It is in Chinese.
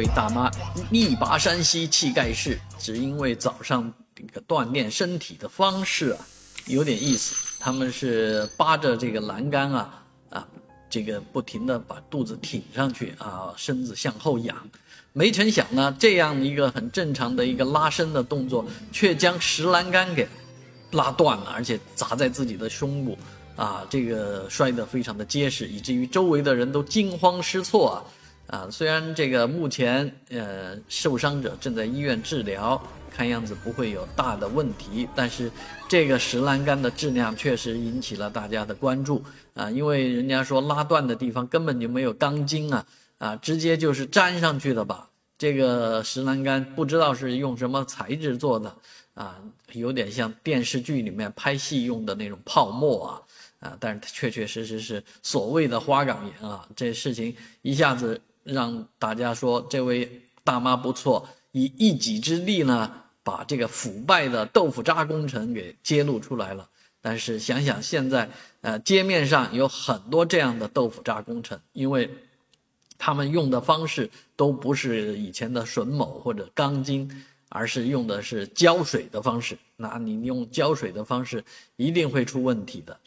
位大妈力拔山兮气盖世，只因为早上这个锻炼身体的方式啊有点意思。他们是扒着这个栏杆啊啊，这个不停的把肚子挺上去啊，身子向后仰。没成想呢，这样一个很正常的一个拉伸的动作，却将石栏杆给拉断了，而且砸在自己的胸部啊，这个摔得非常的结实，以至于周围的人都惊慌失措啊。啊，虽然这个目前呃受伤者正在医院治疗，看样子不会有大的问题，但是这个石栏杆的质量确实引起了大家的关注啊，因为人家说拉断的地方根本就没有钢筋啊，啊，直接就是粘上去的吧？这个石栏杆不知道是用什么材质做的啊，有点像电视剧里面拍戏用的那种泡沫啊啊，但是确确实实是所谓的花岗岩啊，这事情一下子。让大家说这位大妈不错，以一己之力呢，把这个腐败的豆腐渣工程给揭露出来了。但是想想现在，呃，街面上有很多这样的豆腐渣工程，因为他们用的方式都不是以前的榫卯或者钢筋，而是用的是胶水的方式。那你用胶水的方式，一定会出问题的。